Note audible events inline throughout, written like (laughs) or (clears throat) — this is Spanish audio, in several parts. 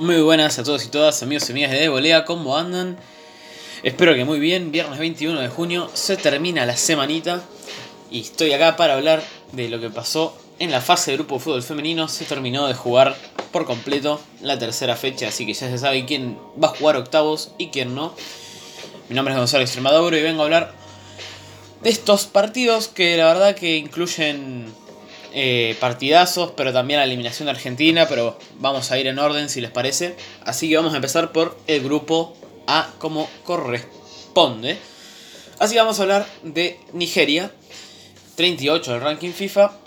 Muy buenas a todos y todas, amigos y amigas de Volea, ¿cómo andan? Espero que muy bien, viernes 21 de junio se termina la semanita y estoy acá para hablar de lo que pasó en la fase de grupo de fútbol femenino. Se terminó de jugar por completo la tercera fecha, así que ya se sabe quién va a jugar octavos y quién no. Mi nombre es Gonzalo Extremaduro y vengo a hablar de estos partidos que la verdad que incluyen eh, partidazos, pero también la eliminación de Argentina, pero vamos a ir en orden si les parece. Así que vamos a empezar por el grupo A como corresponde. Así que vamos a hablar de Nigeria, 38 del ranking FIFA.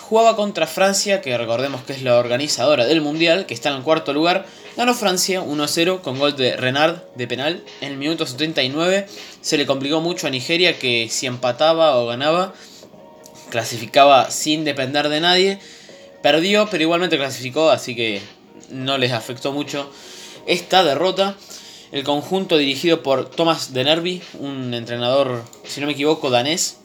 Jugaba contra Francia, que recordemos que es la organizadora del Mundial, que está en el cuarto lugar. Ganó Francia 1-0 con gol de Renard de penal. En el minuto 79 se le complicó mucho a Nigeria que si empataba o ganaba clasificaba sin depender de nadie. Perdió, pero igualmente clasificó, así que no les afectó mucho esta derrota. El conjunto dirigido por Thomas Denerby, un entrenador, si no me equivoco, danés,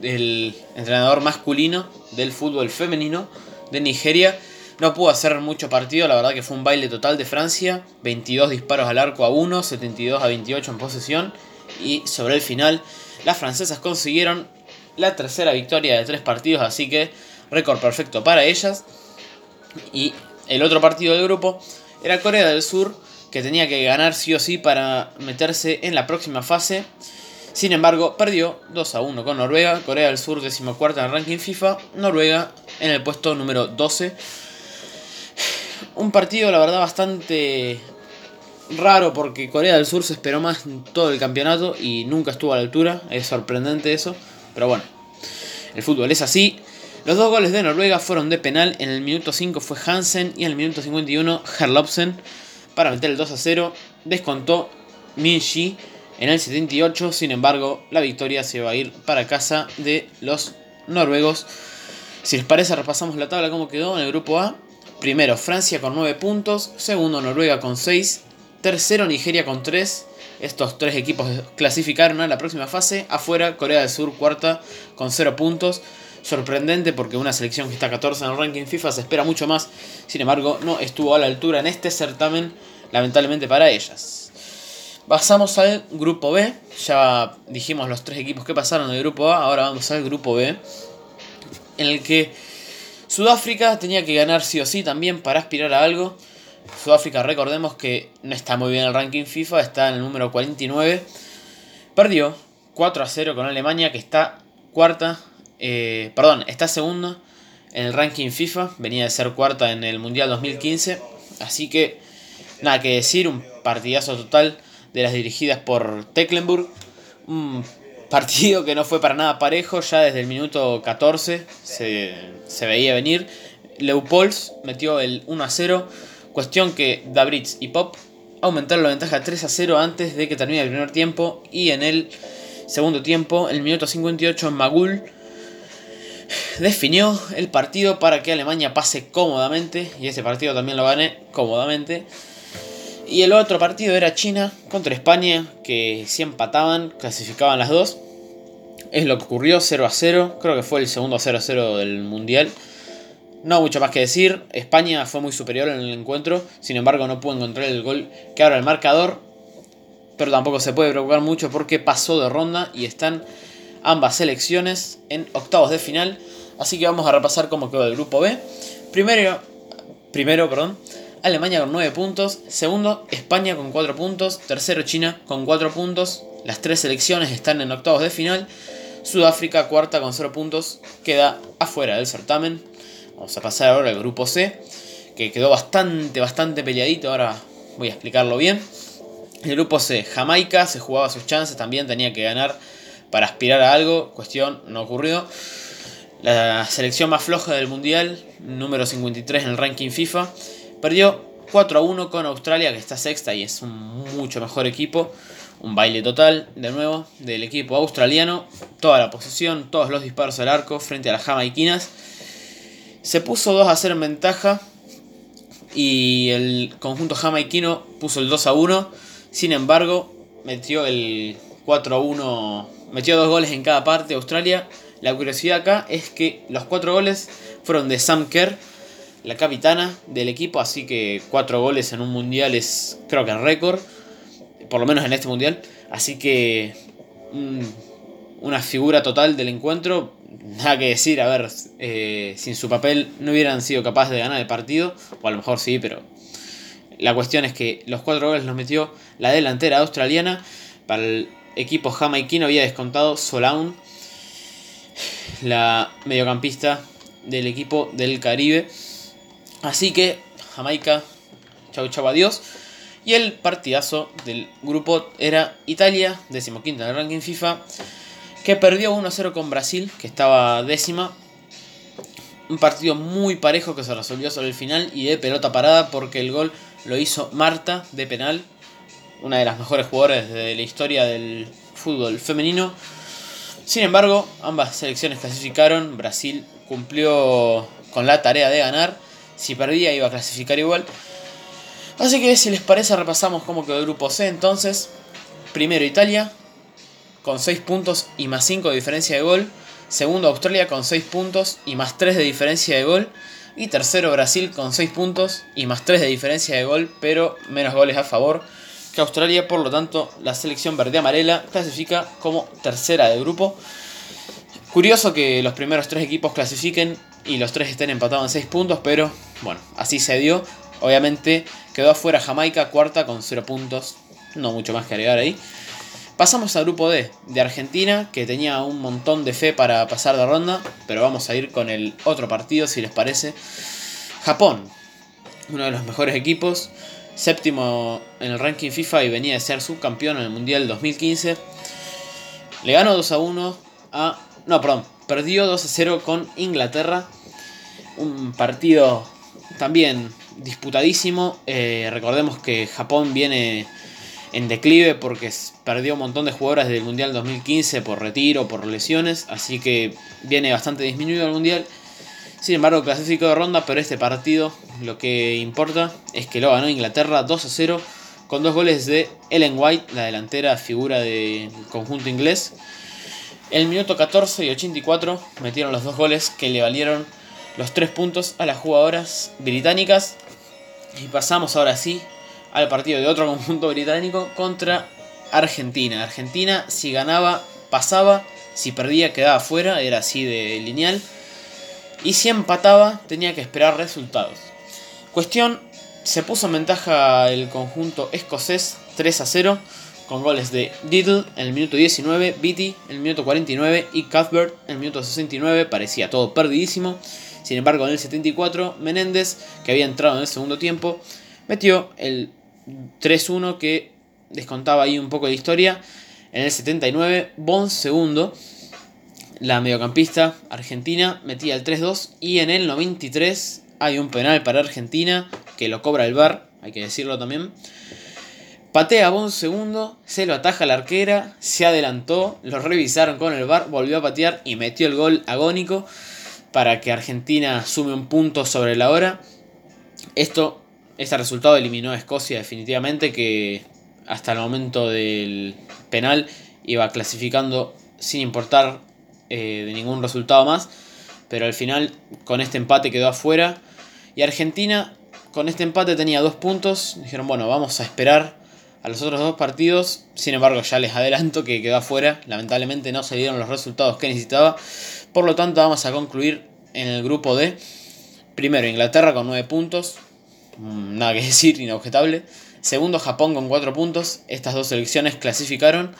el entrenador masculino del fútbol femenino de Nigeria. No pudo hacer mucho partido, la verdad que fue un baile total de Francia. 22 disparos al arco a 1, 72 a 28 en posesión. Y sobre el final, las francesas consiguieron la tercera victoria de tres partidos, así que récord perfecto para ellas. Y el otro partido del grupo era Corea del Sur, que tenía que ganar sí o sí para meterse en la próxima fase. Sin embargo, perdió 2 a 1 con Noruega, Corea del Sur decimocuarta en el ranking FIFA, Noruega en el puesto número 12. Un partido, la verdad, bastante raro porque Corea del Sur se esperó más en todo el campeonato y nunca estuvo a la altura. Es sorprendente eso. Pero bueno, el fútbol es así. Los dos goles de Noruega fueron de penal. En el minuto 5 fue Hansen y en el minuto 51 Herlopsen para meter el 2 a 0. Descontó Minshi en el 78. Sin embargo, la victoria se va a ir para casa de los noruegos. Si les parece, repasamos la tabla como quedó en el grupo A. Primero Francia con 9 puntos. Segundo Noruega con 6. Tercero Nigeria con 3. Estos tres equipos clasificaron a la próxima fase. Afuera, Corea del Sur, cuarta, con 0 puntos. Sorprendente porque una selección que está 14 en el ranking FIFA se espera mucho más. Sin embargo, no estuvo a la altura en este certamen, lamentablemente para ellas. Pasamos al grupo B. Ya dijimos los tres equipos que pasaron del grupo A. Ahora vamos al grupo B. En el que Sudáfrica tenía que ganar sí o sí también para aspirar a algo. Sudáfrica, recordemos que no está muy bien en el ranking FIFA, está en el número 49. Perdió 4 a 0 con Alemania, que está cuarta, eh, perdón, está segunda en el ranking FIFA, venía de ser cuarta en el Mundial 2015. Así que, nada que decir, un partidazo total de las dirigidas por Tecklenburg. Un partido que no fue para nada parejo, ya desde el minuto 14 se, se veía venir. Leupolds metió el 1 a 0 Cuestión que Dabritz y Pop aumentaron la ventaja 3 a 0 antes de que termine el primer tiempo y en el segundo tiempo, el minuto 58, Magul definió el partido para que Alemania pase cómodamente y ese partido también lo gané cómodamente. Y el otro partido era China contra España, que si empataban, clasificaban las dos. Es lo que ocurrió, 0 a 0. Creo que fue el segundo 0 a 0 del Mundial. No mucho más que decir, España fue muy superior en el encuentro, sin embargo no pudo encontrar el gol que ahora el marcador, pero tampoco se puede preocupar mucho porque pasó de ronda y están ambas selecciones en octavos de final, así que vamos a repasar cómo quedó el grupo B. Primero, primero perdón, Alemania con 9 puntos, segundo España con 4 puntos, tercero China con 4 puntos, las tres selecciones están en octavos de final, Sudáfrica cuarta con 0 puntos, queda afuera del certamen. Vamos a pasar ahora al grupo C, que quedó bastante, bastante peleadito. Ahora voy a explicarlo bien. El grupo C, Jamaica se jugaba sus chances, también tenía que ganar para aspirar a algo. Cuestión, no ocurrió. La selección más floja del mundial, número 53 en el ranking FIFA, perdió 4 a 1 con Australia, que está sexta y es un mucho mejor equipo. Un baile total, de nuevo, del equipo australiano. Toda la posesión, todos los disparos al arco frente a las jamaiquinas. Se puso 2 a 0 en ventaja y el conjunto jamaiquino puso el 2 a 1. Sin embargo, metió el 4 a 1, metió dos goles en cada parte Australia. La curiosidad acá es que los cuatro goles fueron de Sam Kerr, la capitana del equipo, así que cuatro goles en un mundial es creo que el récord, por lo menos en este mundial. Así que una figura total del encuentro, nada que decir, a ver, eh, sin su papel no hubieran sido capaces de ganar el partido, o a lo mejor sí, pero la cuestión es que los cuatro goles los metió la delantera australiana, para el equipo jamaiquino había descontado Solaun, la mediocampista del equipo del Caribe. Así que Jamaica, chau chau adiós. Y el partidazo del grupo era Italia, decimoquinta en el ranking FIFA, que perdió 1-0 con Brasil, que estaba décima. Un partido muy parejo que se resolvió sobre el final y de pelota parada porque el gol lo hizo Marta de penal, una de las mejores jugadoras de la historia del fútbol femenino. Sin embargo, ambas selecciones clasificaron, Brasil cumplió con la tarea de ganar, si perdía iba a clasificar igual. Así que si les parece repasamos cómo quedó el grupo C entonces. Primero Italia, con 6 puntos y más 5 de diferencia de gol. Segundo Australia con 6 puntos y más 3 de diferencia de gol. Y tercero Brasil con 6 puntos y más 3 de diferencia de gol, pero menos goles a favor que Australia. Por lo tanto, la selección verde-amarela clasifica como tercera de grupo. Curioso que los primeros tres equipos clasifiquen y los tres estén empatados en 6 puntos, pero bueno, así se dio. Obviamente quedó afuera Jamaica, cuarta con 0 puntos. No mucho más que agregar ahí. Pasamos al grupo D de Argentina, que tenía un montón de fe para pasar de ronda, pero vamos a ir con el otro partido si les parece. Japón, uno de los mejores equipos, séptimo en el ranking FIFA y venía de ser subcampeón en el Mundial 2015. Le ganó 2 a 1 a... No, perdón, perdió 2 a 0 con Inglaterra. Un partido también disputadísimo. Eh, recordemos que Japón viene en declive porque perdió un montón de jugadoras del Mundial 2015 por retiro, por lesiones, así que viene bastante disminuido el Mundial. Sin embargo, clasificó de ronda, pero este partido lo que importa es que lo ganó Inglaterra 2 a 0 con dos goles de Ellen White, la delantera figura del conjunto inglés. El minuto 14 y 84 metieron los dos goles que le valieron los tres puntos a las jugadoras británicas. Y pasamos ahora sí al partido de otro (laughs) conjunto británico contra Argentina. Argentina si ganaba pasaba, si perdía quedaba fuera, era así de lineal. Y si empataba tenía que esperar resultados. Cuestión, se puso en ventaja el conjunto escocés 3 a 0 con goles de Diddle en el minuto 19, Beatty en el minuto 49 y Cuthbert en el minuto 69. Parecía todo perdidísimo. Sin embargo, en el 74, Menéndez, que había entrado en el segundo tiempo, metió el 3-1 que descontaba ahí un poco de historia. En el 79, Bon segundo, la mediocampista argentina, metía el 3-2. Y en el 93 hay un penal para Argentina que lo cobra el VAR, hay que decirlo también. Patea Bon segundo, se lo ataja la arquera, se adelantó, lo revisaron con el VAR, volvió a patear y metió el gol agónico para que Argentina sume un punto sobre la hora. Esto este resultado eliminó a Escocia definitivamente, que hasta el momento del penal iba clasificando sin importar eh, de ningún resultado más. Pero al final con este empate quedó afuera. Y Argentina con este empate tenía dos puntos. Dijeron, bueno, vamos a esperar a los otros dos partidos. Sin embargo, ya les adelanto que quedó afuera. Lamentablemente no se dieron los resultados que necesitaba. Por lo tanto, vamos a concluir en el grupo D. Primero Inglaterra con nueve puntos. Nada que (laughs) decir, inobjetable. Segundo, Japón con 4 puntos. Estas dos selecciones clasificaron.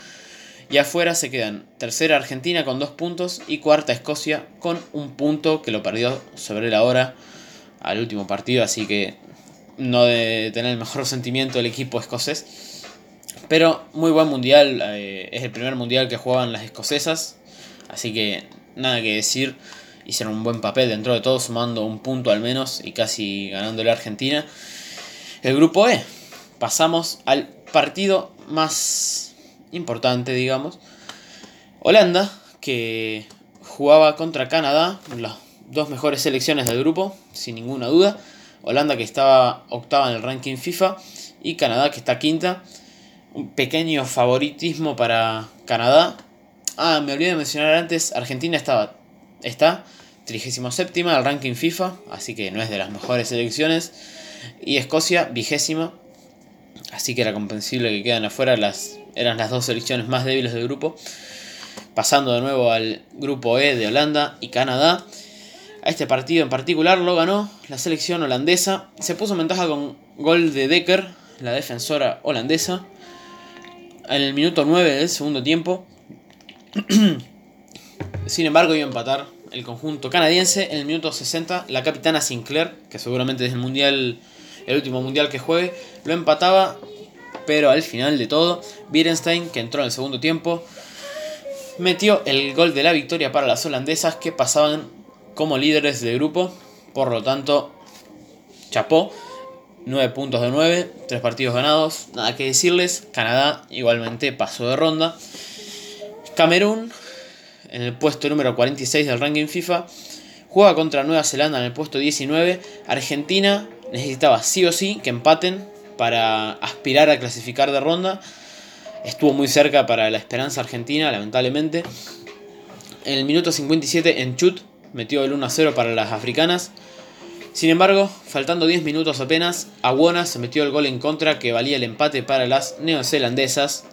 Y afuera se quedan tercera Argentina con 2 puntos y cuarta Escocia con un punto que lo perdió sobre la hora al último partido. Así que no de tener el mejor sentimiento el equipo escocés. Pero muy buen mundial. Eh, es el primer mundial que jugaban las escocesas. Así que nada que decir hicieron un buen papel dentro de todo, sumando un punto al menos y casi ganándole a Argentina. El grupo E. Pasamos al partido más importante, digamos. Holanda, que jugaba contra Canadá, las dos mejores selecciones del grupo, sin ninguna duda. Holanda que estaba octava en el ranking FIFA y Canadá que está quinta. Un pequeño favoritismo para Canadá. Ah, me olvidé de mencionar antes, Argentina estaba, está 37 al ranking FIFA, así que no es de las mejores selecciones. Y Escocia, vigésima, así que era comprensible que quedan afuera, las, eran las dos selecciones más débiles del grupo. Pasando de nuevo al grupo E de Holanda y Canadá. A este partido en particular lo ganó la selección holandesa. Se puso en ventaja con gol de Decker, la defensora holandesa. En el minuto 9 del segundo tiempo. (clears throat) Sin embargo, iba a empatar el conjunto canadiense. En el minuto 60, la capitana Sinclair, que seguramente es el mundial, el último mundial que juegue, lo empataba. Pero al final de todo, Birenstein, que entró en el segundo tiempo, metió el gol de la victoria para las holandesas que pasaban como líderes de grupo. Por lo tanto, chapó. 9 puntos de 9, 3 partidos ganados. Nada que decirles. Canadá igualmente pasó de ronda. Camerún en el puesto número 46 del ranking FIFA. Juega contra Nueva Zelanda en el puesto 19. Argentina necesitaba sí o sí que empaten para aspirar a clasificar de ronda. Estuvo muy cerca para la esperanza argentina, lamentablemente. En el minuto 57 en Chut metió el 1-0 para las africanas. Sin embargo, faltando 10 minutos apenas, Aguona se metió el gol en contra que valía el empate para las neozelandesas.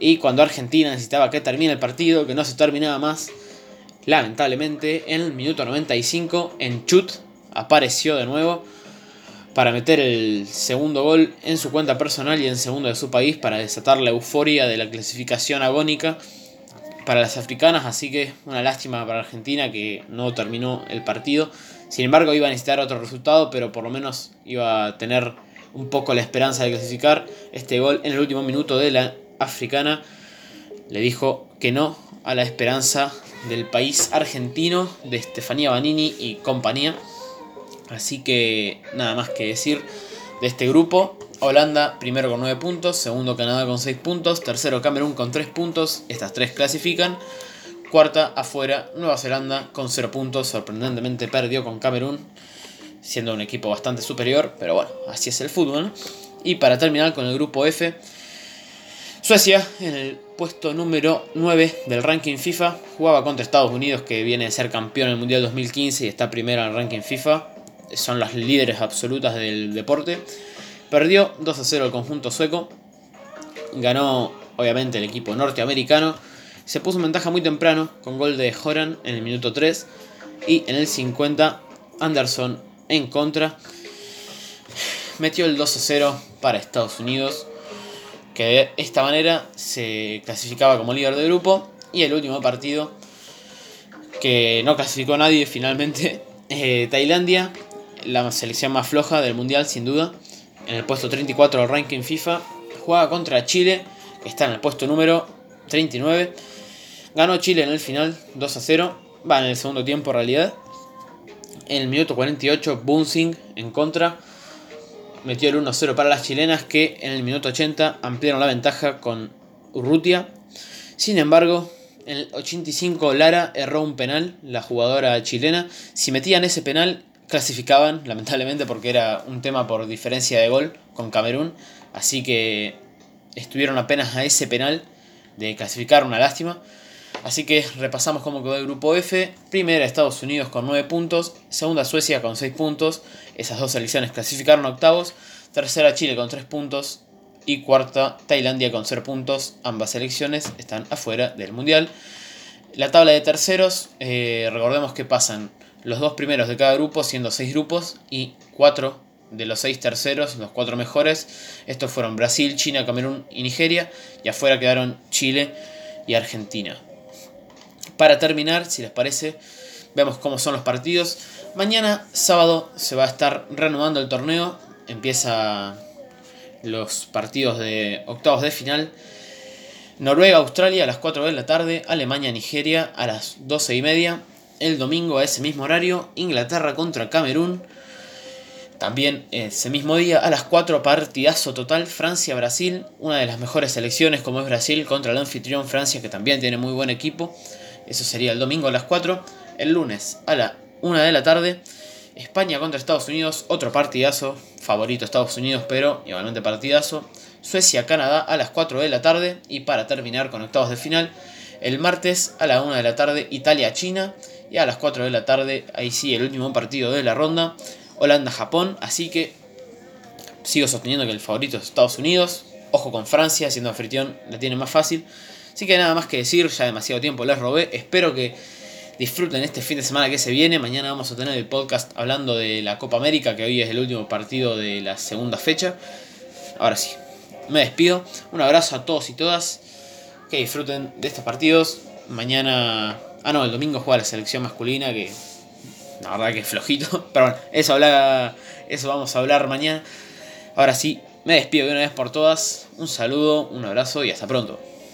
Y cuando Argentina necesitaba que termine el partido, que no se terminaba más, lamentablemente en el minuto 95 en Chut apareció de nuevo para meter el segundo gol en su cuenta personal y en segundo de su país para desatar la euforia de la clasificación agónica para las africanas, así que una lástima para Argentina que no terminó el partido. Sin embargo, iba a necesitar otro resultado, pero por lo menos iba a tener un poco la esperanza de clasificar. Este gol en el último minuto de la africana le dijo que no a la esperanza del país argentino de Estefanía Banini y compañía. Así que nada más que decir de este grupo. Holanda primero con 9 puntos, segundo Canadá con 6 puntos, tercero Camerún con 3 puntos, estas tres clasifican. Cuarta afuera Nueva Zelanda con 0 puntos, sorprendentemente perdió con Camerún, siendo un equipo bastante superior, pero bueno, así es el fútbol. Y para terminar con el grupo F, Suecia, en el puesto número 9 del ranking FIFA, jugaba contra Estados Unidos, que viene a ser campeón en el Mundial 2015 y está primero en el ranking FIFA. Son las líderes absolutas del deporte. Perdió 2 a 0 el conjunto sueco. Ganó, obviamente, el equipo norteamericano. Se puso en ventaja muy temprano con gol de Horan en el minuto 3. Y en el 50, Anderson en contra. Metió el 2 a 0 para Estados Unidos que de esta manera se clasificaba como líder de grupo. Y el último partido, que no clasificó nadie finalmente, (laughs) eh, Tailandia, la selección más floja del mundial sin duda, en el puesto 34 del ranking FIFA, juega contra Chile, que está en el puesto número 39. Ganó Chile en el final 2 a 0, va en el segundo tiempo en realidad. En el minuto 48, Bunsing en contra metió el 1-0 para las chilenas que en el minuto 80 ampliaron la ventaja con Urrutia. Sin embargo, en el 85 Lara erró un penal, la jugadora chilena. Si metían ese penal, clasificaban, (laughs) lamentablemente, porque era un tema por diferencia de gol con Camerún. Así que estuvieron apenas a ese penal de clasificar, una lástima. Así que repasamos cómo quedó el grupo F. Primera Estados Unidos con 9 puntos. Segunda Suecia con 6 puntos. Esas dos selecciones clasificaron octavos. Tercera Chile con 3 puntos. Y cuarta Tailandia con 0 puntos. Ambas selecciones están afuera del Mundial. La tabla de terceros, eh, recordemos que pasan los dos primeros de cada grupo, siendo 6 grupos, y 4 de los 6 terceros, los 4 mejores. Estos fueron Brasil, China, Camerún y Nigeria. Y afuera quedaron Chile y Argentina. Para terminar, si les parece, vemos cómo son los partidos. Mañana, sábado, se va a estar reanudando el torneo. Empieza los partidos de octavos de final. Noruega, Australia a las 4 de la tarde. Alemania, Nigeria a las 12 y media. El domingo a ese mismo horario. Inglaterra contra Camerún. También ese mismo día a las 4 partidazo total Francia-Brasil. Una de las mejores selecciones como es Brasil contra el anfitrión Francia que también tiene muy buen equipo. Eso sería el domingo a las 4. El lunes a la 1 de la tarde. España contra Estados Unidos, otro partidazo. Favorito Estados Unidos, pero igualmente partidazo. Suecia-Canadá a las 4 de la tarde. Y para terminar con octavos de final, El martes a la 1 de la tarde Italia-China. Y a las 4 de la tarde, ahí sí, el último partido de la ronda, Holanda-Japón. Así que sigo sosteniendo que el favorito es Estados Unidos. Ojo con Francia, siendo anfitrión la tiene más fácil. Así que nada más que decir, ya demasiado tiempo les robé. Espero que disfruten este fin de semana que se viene. Mañana vamos a tener el podcast hablando de la Copa América, que hoy es el último partido de la segunda fecha. Ahora sí, me despido. Un abrazo a todos y todas. Que disfruten de estos partidos. Mañana. Ah, no, el domingo juega la selección masculina, que la verdad que es flojito. (laughs) Pero bueno, eso, habla, eso vamos a hablar mañana. Ahora sí, me despido de una vez por todas. Un saludo, un abrazo y hasta pronto.